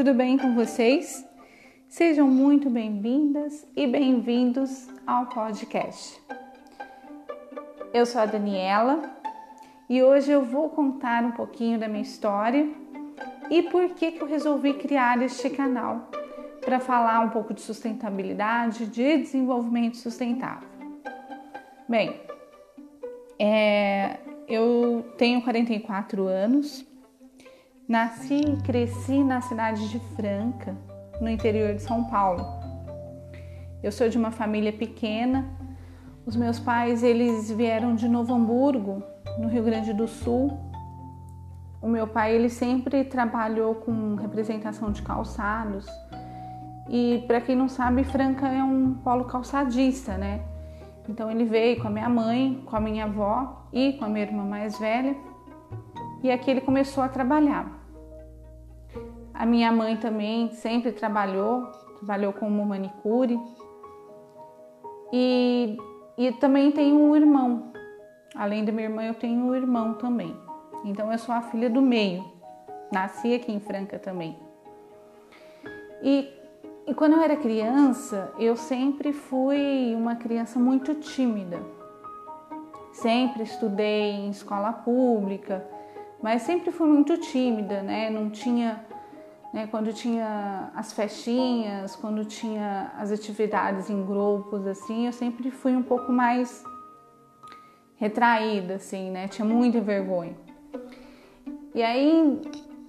tudo bem com vocês? Sejam muito bem-vindas e bem-vindos ao podcast. Eu sou a Daniela e hoje eu vou contar um pouquinho da minha história e por que, que eu resolvi criar este canal para falar um pouco de sustentabilidade, de desenvolvimento sustentável. Bem, é, eu tenho 44 anos, nasci e cresci na cidade de Franca, no interior de São Paulo. Eu sou de uma família pequena. Os meus pais, eles vieram de Novo Hamburgo, no Rio Grande do Sul. O meu pai, ele sempre trabalhou com representação de calçados. E para quem não sabe, Franca é um polo calçadista, né? Então ele veio com a minha mãe, com a minha avó e com a minha irmã mais velha. E aqui ele começou a trabalhar. A minha mãe também sempre trabalhou, trabalhou como manicure. E, e também tenho um irmão. Além da minha irmã, eu tenho um irmão também. Então eu sou a filha do meio. Nasci aqui em Franca também. E e quando eu era criança, eu sempre fui uma criança muito tímida. Sempre estudei em escola pública, mas sempre fui muito tímida, né? Não tinha, né? Quando tinha as festinhas, quando tinha as atividades em grupos, assim, eu sempre fui um pouco mais retraída, assim, né? Tinha muita vergonha. E aí,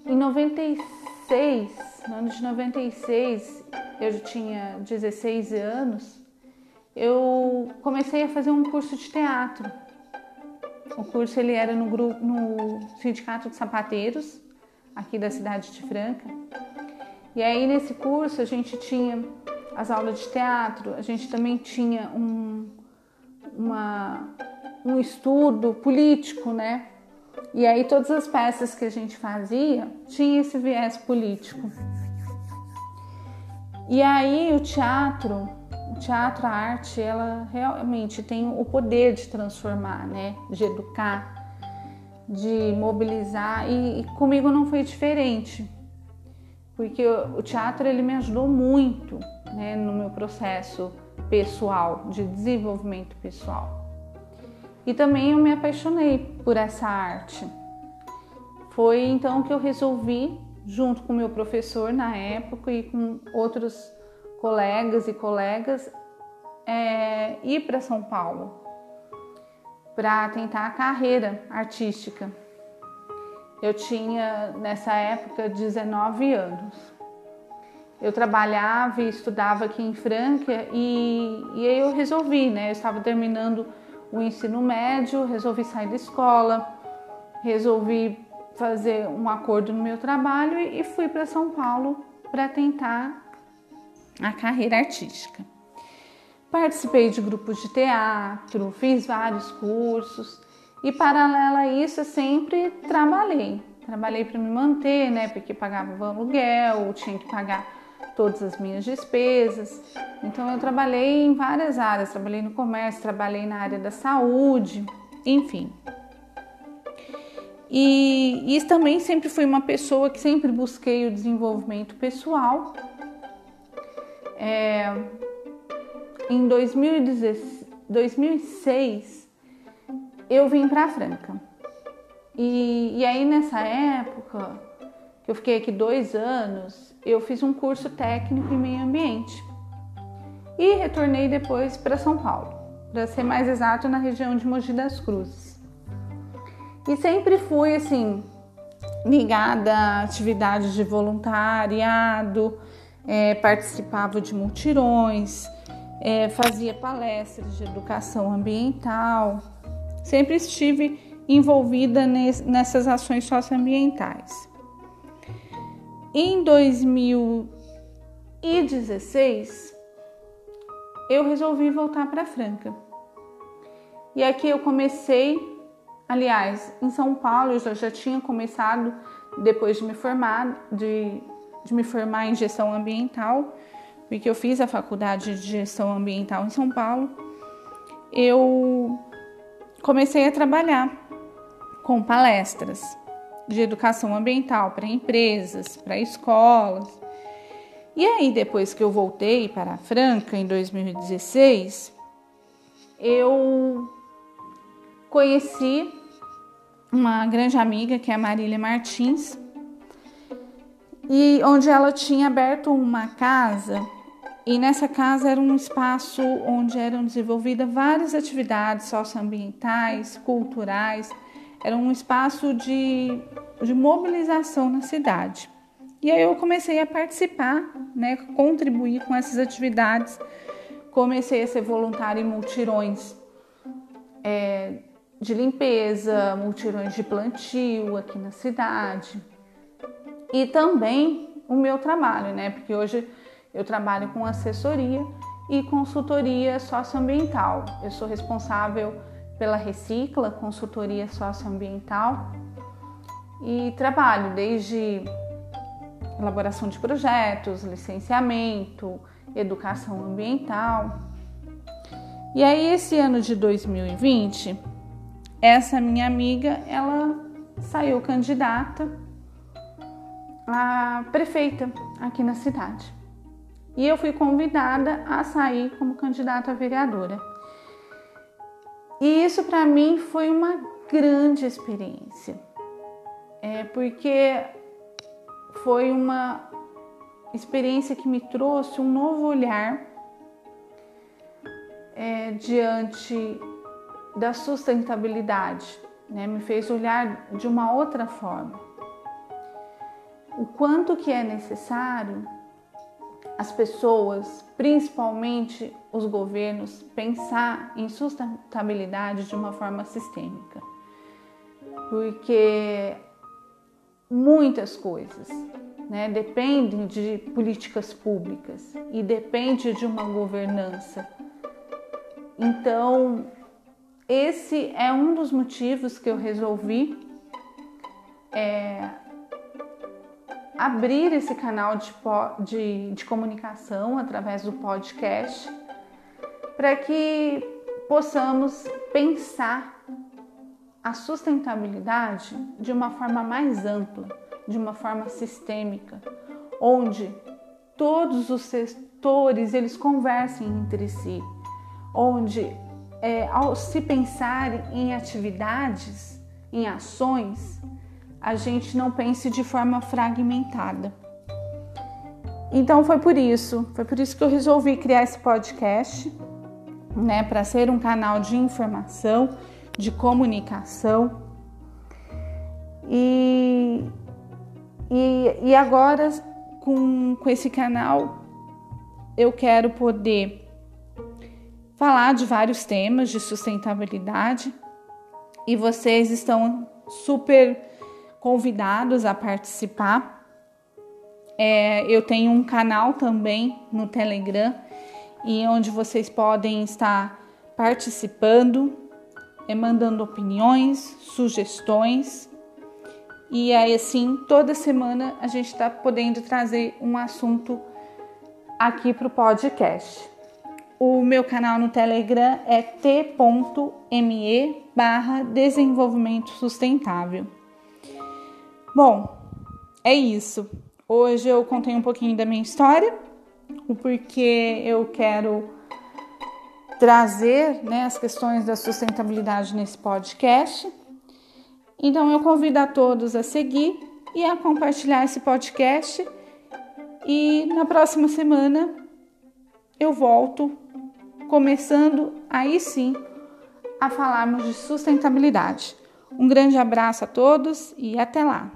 em 96, no ano de 96, eu tinha 16 anos, eu comecei a fazer um curso de teatro. O curso ele era no, grupo, no Sindicato de Sapateiros, aqui da cidade de Franca. E aí nesse curso a gente tinha as aulas de teatro, a gente também tinha um, uma, um estudo político, né? E aí todas as peças que a gente fazia tinha esse viés político. E aí o teatro, o teatro, a arte, ela realmente tem o poder de transformar, né? De educar, de mobilizar. E, e comigo não foi diferente, porque o, teatro ele me ajudou muito, né? No meu processo pessoal, de desenvolvimento pessoal. E também eu me apaixonei por essa arte. Foi então que eu resolvi junto com meu professor na época e com outros colegas e colegas, é, ir para São Paulo para tentar a carreira artística. Eu tinha nessa época 19 anos. Eu trabalhava e estudava aqui em Franca e, e aí eu resolvi, né? Eu estava terminando o ensino médio, resolvi sair da escola, resolvi fazer um acordo no meu trabalho e fui para São Paulo para tentar a carreira artística. Participei de grupos de teatro, fiz vários cursos e paralelo a isso eu sempre trabalhei. Trabalhei para me manter, né? Porque pagava o aluguel, tinha que pagar todas as minhas despesas. Então eu trabalhei em várias áreas, trabalhei no comércio, trabalhei na área da saúde, enfim. E, e também sempre fui uma pessoa que sempre busquei o desenvolvimento pessoal. É, em 2006 eu vim para Franca. E, e aí nessa época, que eu fiquei aqui dois anos, eu fiz um curso técnico em meio ambiente. E retornei depois para São Paulo, para ser mais exato, na região de Mogi das Cruzes. E sempre fui assim, ligada a atividades de voluntariado, é, participava de multirões, é, fazia palestras de educação ambiental, sempre estive envolvida nessas ações socioambientais. Em 2016, eu resolvi voltar para Franca. E aqui eu comecei Aliás, em São Paulo eu já, tinha começado, depois de me formar, de, de me formar em gestão ambiental, porque eu fiz a faculdade de gestão ambiental em São Paulo, eu comecei a trabalhar com palestras de educação ambiental para empresas, para escolas. E aí, depois que eu voltei para Franca em 2016, eu conheci uma grande amiga que é a Marília Martins, e onde ela tinha aberto uma casa e nessa casa era um espaço onde eram desenvolvidas várias atividades socioambientais, culturais, era um espaço de, de mobilização na cidade. E aí eu comecei a participar, né, contribuir com essas atividades, comecei a ser voluntária em multirões é, de limpeza, multirões de plantio aqui na cidade e também o meu trabalho, né? Porque hoje eu trabalho com assessoria e consultoria socioambiental. Eu sou responsável pela Recicla, consultoria socioambiental, e trabalho desde elaboração de projetos, licenciamento, educação ambiental. E aí esse ano de 2020, essa minha amiga, ela saiu candidata a prefeita aqui na cidade. E eu fui convidada a sair como candidata a vereadora. E isso para mim foi uma grande experiência, é porque foi uma experiência que me trouxe um novo olhar é, diante da sustentabilidade, né? me fez olhar de uma outra forma o quanto que é necessário as pessoas, principalmente os governos, pensar em sustentabilidade de uma forma sistêmica. Porque muitas coisas né, dependem de políticas públicas e depende de uma governança. Então, esse é um dos motivos que eu resolvi é, abrir esse canal de, de, de comunicação através do podcast para que possamos pensar a sustentabilidade de uma forma mais ampla, de uma forma sistêmica, onde todos os setores eles conversem entre si, onde é, ao se pensar em atividades, em ações, a gente não pense de forma fragmentada. Então foi por isso, foi por isso que eu resolvi criar esse podcast, né, para ser um canal de informação, de comunicação. E, e, e agora com, com esse canal eu quero poder falar de vários temas de sustentabilidade e vocês estão super convidados a participar. É, eu tenho um canal também no Telegram e onde vocês podem estar participando, é, mandando opiniões, sugestões. E aí, assim, toda semana a gente está podendo trazer um assunto aqui para o podcast. O meu canal no Telegram é t.me barra desenvolvimento sustentável. Bom, é isso. Hoje eu contei um pouquinho da minha história, o porquê eu quero trazer né, as questões da sustentabilidade nesse podcast. Então eu convido a todos a seguir e a compartilhar esse podcast. E na próxima semana eu volto, começando aí sim a falarmos de sustentabilidade. Um grande abraço a todos e até lá!